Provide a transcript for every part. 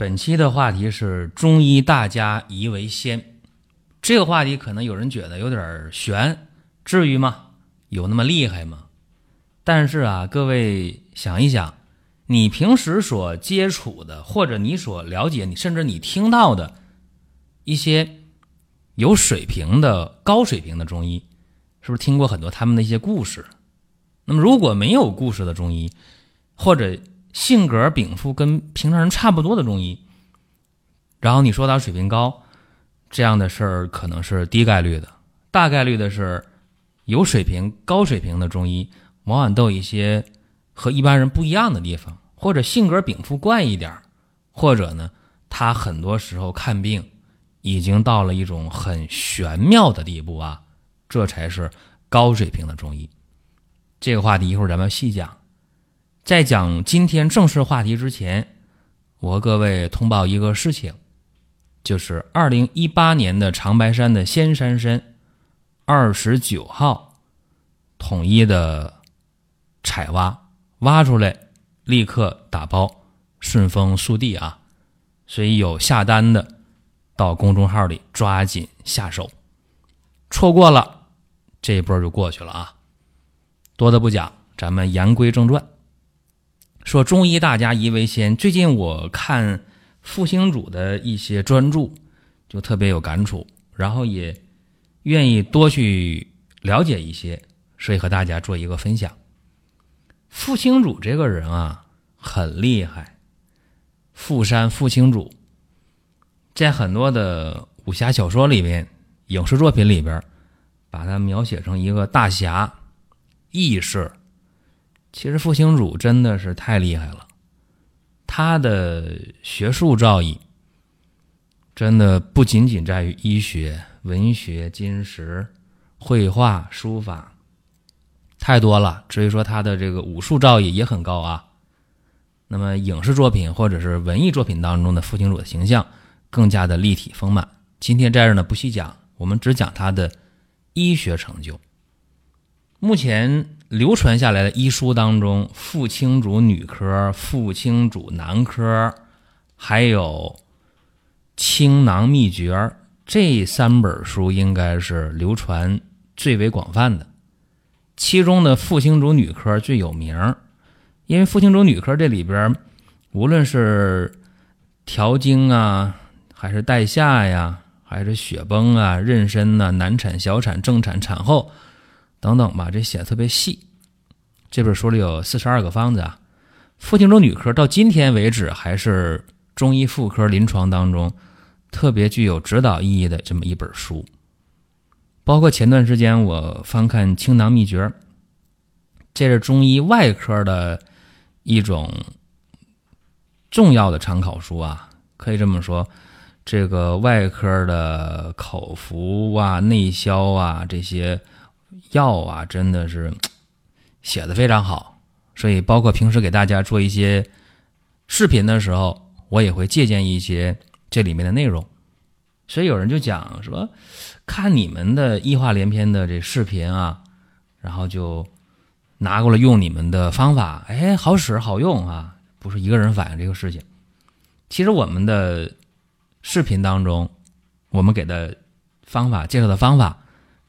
本期的话题是中医大家宜为先，这个话题可能有人觉得有点悬，至于吗？有那么厉害吗？但是啊，各位想一想，你平时所接触的，或者你所了解，你甚至你听到的一些有水平的、高水平的中医，是不是听过很多他们的一些故事？那么如果没有故事的中医，或者性格禀赋跟平常人差不多的中医，然后你说他水平高，这样的事儿可能是低概率的，大概率的是有水平、高水平的中医，往往都有一些和一般人不一样的地方，或者性格禀赋怪一点，或者呢，他很多时候看病已经到了一种很玄妙的地步啊，这才是高水平的中医。这个话题一会儿咱们细讲。在讲今天正式话题之前，我和各位通报一个事情，就是二零一八年的长白山的仙山参，二十九号统一的采挖，挖出来立刻打包，顺丰速递啊！所以有下单的，到公众号里抓紧下手，错过了这一波就过去了啊！多的不讲，咱们言归正传。说中医大家宜为先。最近我看复兴主的一些专著，就特别有感触，然后也愿意多去了解一些，所以和大家做一个分享。复兴主这个人啊，很厉害。富山复兴主，在很多的武侠小说里边、影视作品里边，把他描写成一个大侠、义士。其实复兴主真的是太厉害了，他的学术造诣真的不仅仅在于医学、文学、金石、绘画、书法，太多了。至于说他的这个武术造诣也很高啊。那么影视作品或者是文艺作品当中的复兴主的形象更加的立体丰满。今天在这呢不细讲，我们只讲他的医学成就。目前。流传下来的医书当中，傅青主女科、傅青主男科，还有青囊秘诀这三本书应该是流传最为广泛的。其中的傅青主女科最有名，因为傅青主女科这里边，无论是调经啊，还是带下呀，还是血崩啊、妊娠呐、难产、小产、正产、产后。等等吧，这写的特别细。这本书里有四十二个方子啊。傅青主女科到今天为止还是中医妇科临床当中特别具有指导意义的这么一本书。包括前段时间我翻看《清囊秘诀》，这是中医外科的一种重要的参考书啊。可以这么说，这个外科的口服啊、内消啊这些。药啊，真的是 写的非常好，所以包括平时给大家做一些视频的时候，我也会借鉴一些这里面的内容。所以有人就讲说，看你们的医话连篇的这视频啊，然后就拿过来用你们的方法，哎，好使好用啊，不是一个人反映这个事情。其实我们的视频当中，我们给的方法介绍的方法。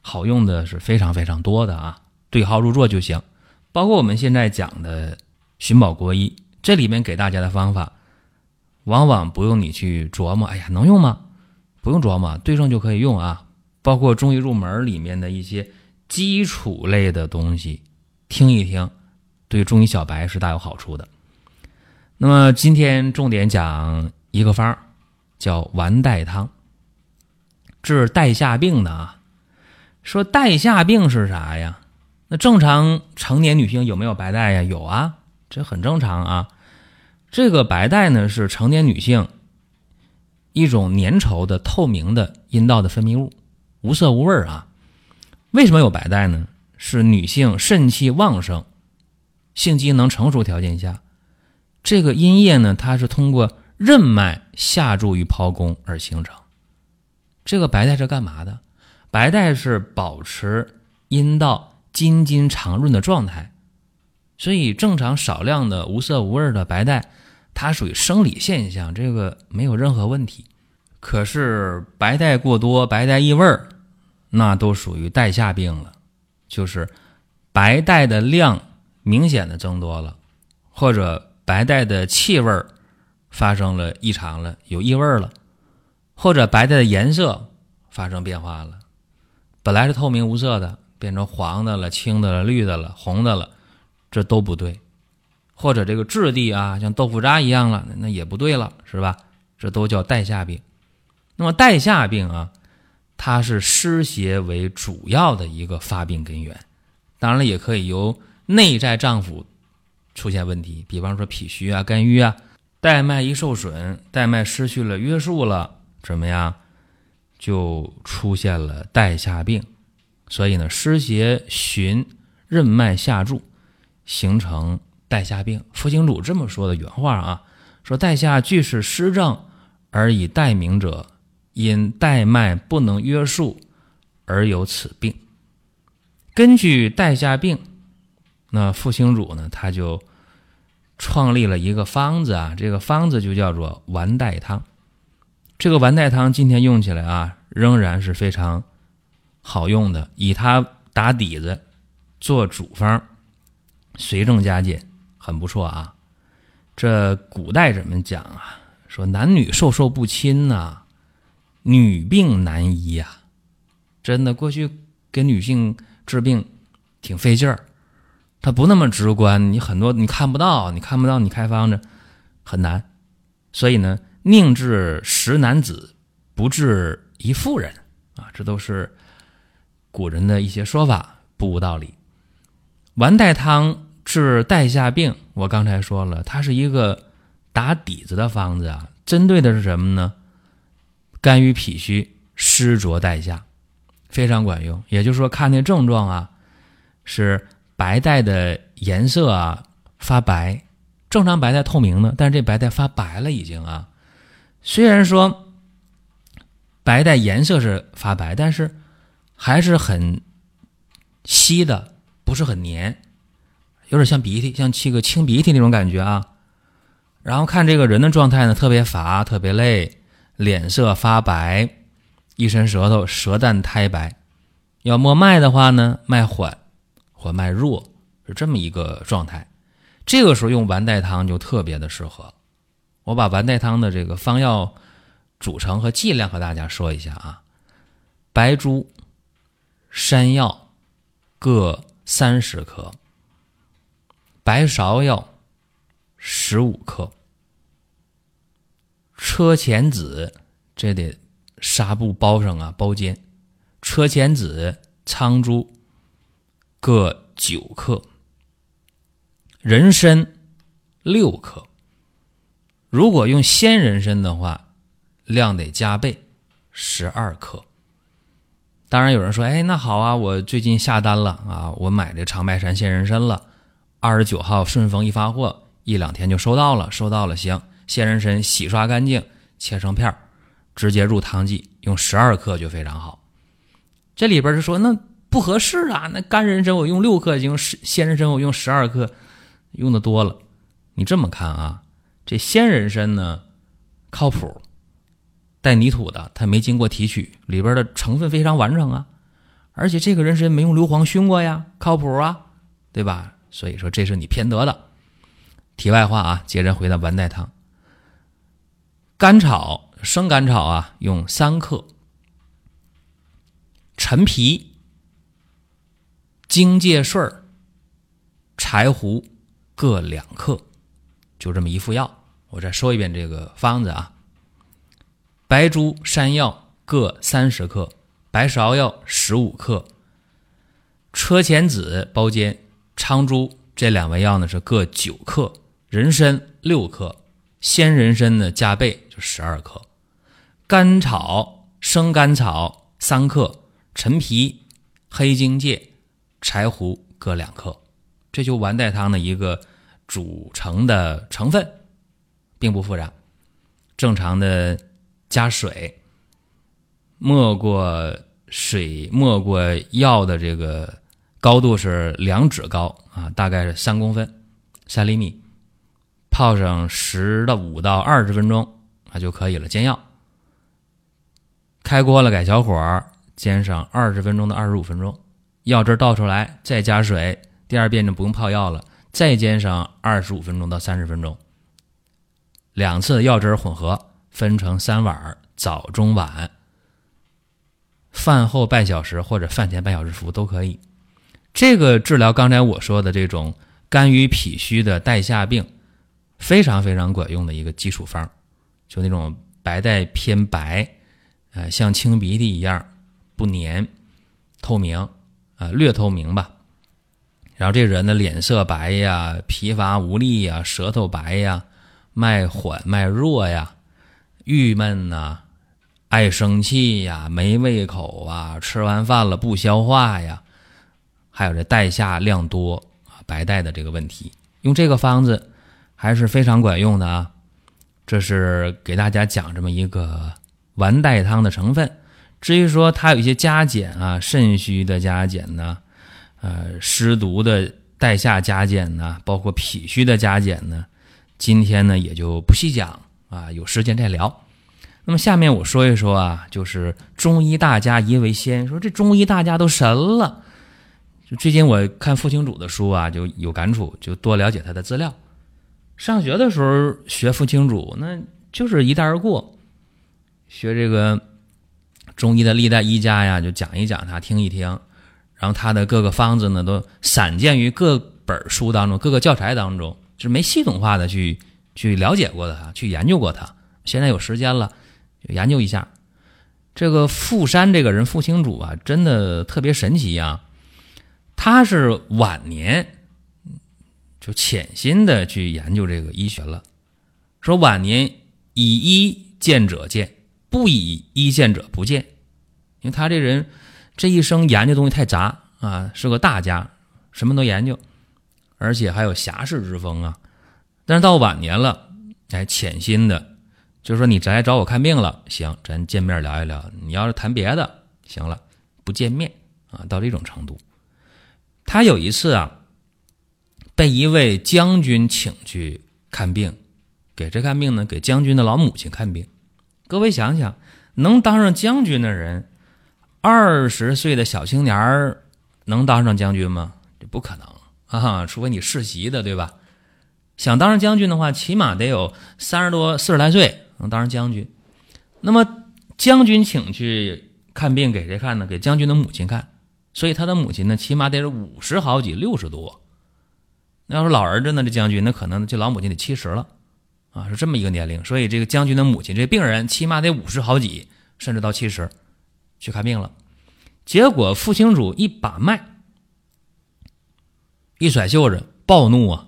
好用的是非常非常多的啊，对号入座就行。包括我们现在讲的寻宝国医，这里面给大家的方法，往往不用你去琢磨，哎呀，能用吗？不用琢磨，对症就可以用啊。包括中医入门里面的一些基础类的东西，听一听，对中医小白是大有好处的。那么今天重点讲一个方，叫丸带汤，治带下病的啊。说带下病是啥呀？那正常成年女性有没有白带呀？有啊，这很正常啊。这个白带呢是成年女性一种粘稠的透明的阴道的分泌物，无色无味啊。为什么有白带呢？是女性肾气旺盛、性机能成熟条件下，这个阴液呢，它是通过任脉下注于胞宫而形成。这个白带是干嘛的？白带是保持阴道津津常润的状态，所以正常少量的无色无味的白带，它属于生理现象，这个没有任何问题。可是白带过多、白带异味儿，那都属于带下病了。就是白带的量明显的增多了，或者白带的气味儿发生了异常了，有异味儿了，或者白带的颜色发生变化了，本来是透明无色的，变成黄的了、青的了、绿的了、红的了，这都不对。或者这个质地啊，像豆腐渣一样了，那也不对了，是吧？这都叫带下病。那么带下病啊。它是湿邪为主要的一个发病根源，当然了，也可以由内在脏腑出现问题，比方说脾虚啊、肝郁啊，带脉一受损，带脉失去了约束了，怎么样，就出现了带下病。所以呢，湿邪循任脉下注，形成带下病。傅行主这么说的原话啊，说带下俱是湿症，而以带名者。因带脉不能约束而有此病。根据带下病，那傅兴主呢，他就创立了一个方子啊，这个方子就叫做丸带汤。这个丸带汤今天用起来啊，仍然是非常好用的。以它打底子做主方，随症加减，很不错啊。这古代怎么讲啊？说男女授受不亲呐。女病难医呀，真的，过去给女性治病挺费劲儿，它不那么直观，你很多你看不到，你看不到，你开方子很难，所以呢，宁治十男子，不治一妇人啊，这都是古人的一些说法，不无道理。丸带汤治带下病，我刚才说了，它是一个打底子的方子啊，针对的是什么呢？肝郁脾虚、湿浊带下，非常管用。也就是说，看那症状啊，是白带的颜色啊发白，正常白带透明的，但是这白带发白了已经啊。虽然说白带颜色是发白，但是还是很稀的，不是很黏，有点像鼻涕，像沏个清鼻涕那种感觉啊。然后看这个人的状态呢，特别乏，特别累。脸色发白，一伸舌头，舌淡苔白。要摸脉的话呢，脉缓或脉弱，是这么一个状态。这个时候用丸带汤就特别的适合。我把丸带汤的这个方药组成和剂量和大家说一下啊：白术、山药各三十克，白芍药十五克。车前子，这得纱布包上啊，包煎。车前子、苍术各九克，人参六克。如果用鲜人参的话，量得加倍，十二克。当然有人说，哎，那好啊，我最近下单了啊，我买这长白山鲜人参了。二十九号顺丰一发货，一两天就收到了，收到了，行。鲜人参洗刷干净，切成片儿，直接入汤剂，用十二克就非常好。这里边是说那不合适啊，那干人参我用六克，用十鲜人参我用十二克，用的多了。你这么看啊，这鲜人参呢靠谱，带泥土的，它没经过提取，里边的成分非常完整啊。而且这个人参没用硫磺熏过呀，靠谱啊，对吧？所以说这是你偏得的。题外话啊，接着回到丸带汤。甘草生甘草啊，用三克；陈皮、荆芥穗、柴胡各两克，就这么一副药。我再说一遍这个方子啊：白术、山药各三十克，白芍药十五克，车前子包煎，苍术这两味药呢是各九克，人参六克。鲜人参呢加倍就十二克，甘草、生甘草三克，陈皮、黑荆芥、柴胡各两克，这就完带汤的一个组成的成分，并不复杂。正常的加水，没过水没过药的这个高度是两指高啊，大概是三公分，三厘米。泡上十到五到二十分钟，啊就可以了。煎药，开锅了，改小火，煎上二十分钟到二十五分钟，药汁倒出来，再加水。第二遍就不用泡药了，再煎上二十五分钟到三十分钟。两次药汁混合，分成三碗，早中晚。饭后半小时或者饭前半小时服都可以。这个治疗刚才我说的这种肝郁脾虚的带下病。非常非常管用的一个基础方，就那种白带偏白，呃，像清鼻涕一样不粘、透明，啊，略透明吧。然后这人的脸色白呀，疲乏无力呀，舌头白呀，脉缓脉弱呀，郁闷呐，爱生气呀，没胃口啊，吃完饭了不消化呀，还有这带下量多啊，白带的这个问题，用这个方子。还是非常管用的啊！这是给大家讲这么一个丸带汤的成分。至于说它有一些加减啊，肾虚的加减呢，呃，湿毒的带下加减呢，包括脾虚的加减呢，今天呢也就不细讲啊，有时间再聊。那么下面我说一说啊，就是中医大家一为先，说这中医大家都神了。就最近我看傅清主的书啊，就有感触，就多了解他的资料。上学的时候学傅青主，那就是一带而过。学这个中医的历代医家呀，就讲一讲他，听一听。然后他的各个方子呢，都散见于各本书当中、各个教材当中，是没系统化的去去了解过的，去研究过他。现在有时间了，就研究一下。这个傅山这个人，傅青主啊，真的特别神奇啊。他是晚年。就潜心的去研究这个医学了，说晚年以医见者见，不以医见者不见，因为他这人这一生研究东西太杂啊，是个大家，什么都研究，而且还有侠士之风啊。但是到晚年了，哎，潜心的，就是说你咱来找我看病了，行，咱见面聊一聊。你要是谈别的，行了，不见面啊，到这种程度。他有一次啊。被一位将军请去看病，给谁看病呢？给将军的老母亲看病。各位想想，能当上将军的人，二十岁的小青年儿能当上将军吗？这不可能啊！除非你世袭的，对吧？想当上将军的话，起码得有三十多、四十来岁能当上将军。那么将军请去看病给谁看呢？给将军的母亲看。所以他的母亲呢，起码得是五十好几、六十多。那要是老儿子呢？这将军那可能这老母亲得七十了，啊，是这么一个年龄。所以这个将军的母亲，这病人起码得五十好几，甚至到七十，去看病了。结果傅青主一把脉，一甩袖子，暴怒啊，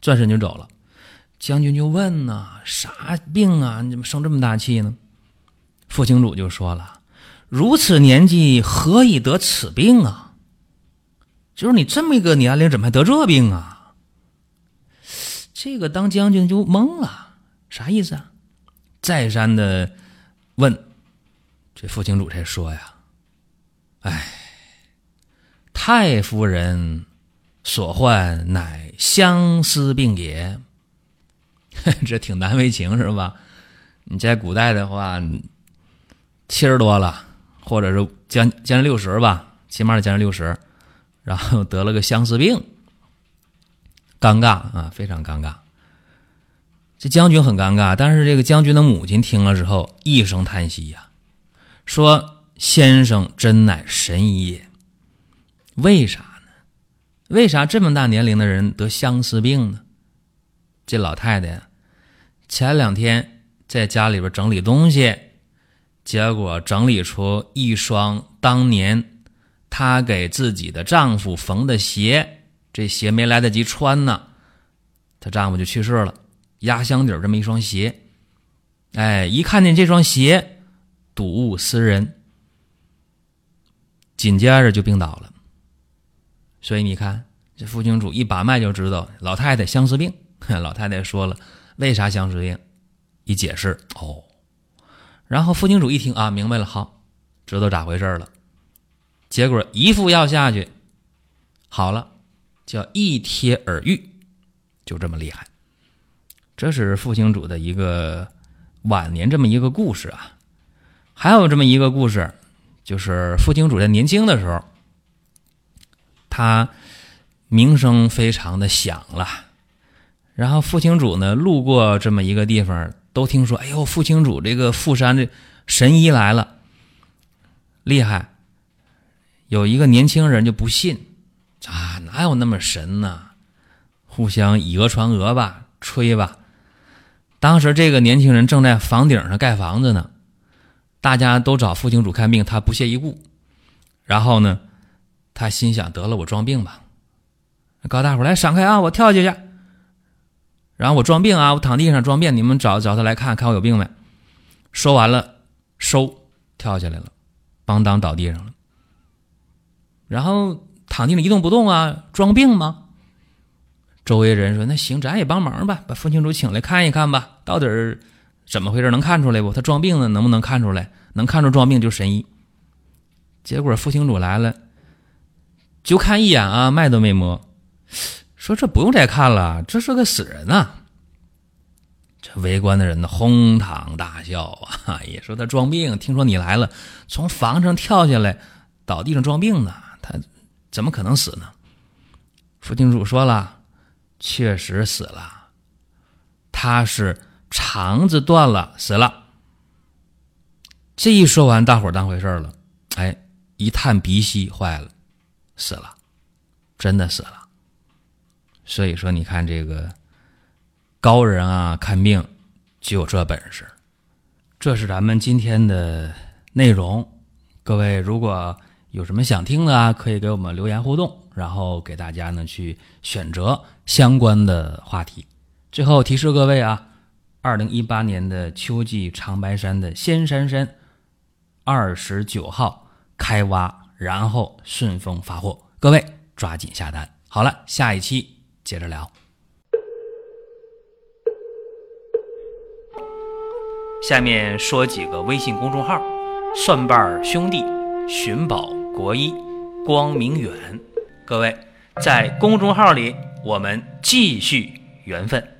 转身就走了。将军就问呐：“啥病啊？你怎么生这么大气呢？”傅青主就说了：“如此年纪，何以得此病啊？就是你这么一个年龄，怎么还得这病啊？”这个当将军就懵了，啥意思啊？再三的问，这傅青主才说呀：“哎，太夫人所患乃相思病也。”这挺难为情是吧？你在古代的话，七十多了，或者是将将近六十吧，起码得将近六十，然后得了个相思病。尴尬啊，非常尴尬。这将军很尴尬，但是这个将军的母亲听了之后一声叹息呀，说：“先生真乃神医也。为啥？为啥这么大年龄的人得相思病呢？”这老太太前两天在家里边整理东西，结果整理出一双当年她给自己的丈夫缝的鞋。这鞋没来得及穿呢，她丈夫就去世了，压箱底儿这么一双鞋，哎，一看见这双鞋，睹物思人，紧接着就病倒了。所以你看，这副清主一把脉就知道老太太相思病。老太太说了，为啥相思病？一解释哦，然后副清主一听啊，明白了，好，知道咋回事了。结果一副药下去，好了，叫一贴而愈，就这么厉害。这是副清主的一个晚年这么一个故事啊。还有这么一个故事，就是副清主在年轻的时候，他名声非常的响了。然后副清主呢，路过这么一个地方，都听说，哎呦，副清主这个富山的神医来了，厉害。有一个年轻人就不信，啊，哪有那么神呢？互相以讹传讹吧，吹吧。当时这个年轻人正在房顶上盖房子呢，大家都找副清主看病，他不屑一顾。然后呢，他心想：得了，我装病吧。高大伙来闪开啊，我跳下去。然后我装病啊，我躺地上装病，你们找找他来看看我有病没。说完了，收跳下来了，邦当倒地上了。然后躺地上一动不动啊，装病吗？周围人说：“那行，咱也帮忙吧，把副清主请来看一看吧，到底怎么回事？能看出来不？他装病呢，能不能看出来？能看出装病就神医。”结果副清主来了，就看一眼啊，脉都没摸，说：“这不用再看了，这是个死人呐。”这围观的人呢，哄堂大笑啊，也说他装病。听说你来了，从房上跳下来，倒地上装病呢。他怎么可能死呢？副厅主说了，确实死了，他是肠子断了死了。这一说完，大伙当回事了，哎，一探鼻息，坏了，死了，真的死了。所以说，你看这个高人啊，看病就有这本事。这是咱们今天的内容，各位如果。有什么想听的啊？可以给我们留言互动，然后给大家呢去选择相关的话题。最后提示各位啊，二零一八年的秋季长白山的仙山山，二十九号开挖，然后顺丰发货，各位抓紧下单。好了，下一期接着聊。下面说几个微信公众号：蒜瓣兄弟、寻宝。国医光明远，各位在公众号里，我们继续缘分。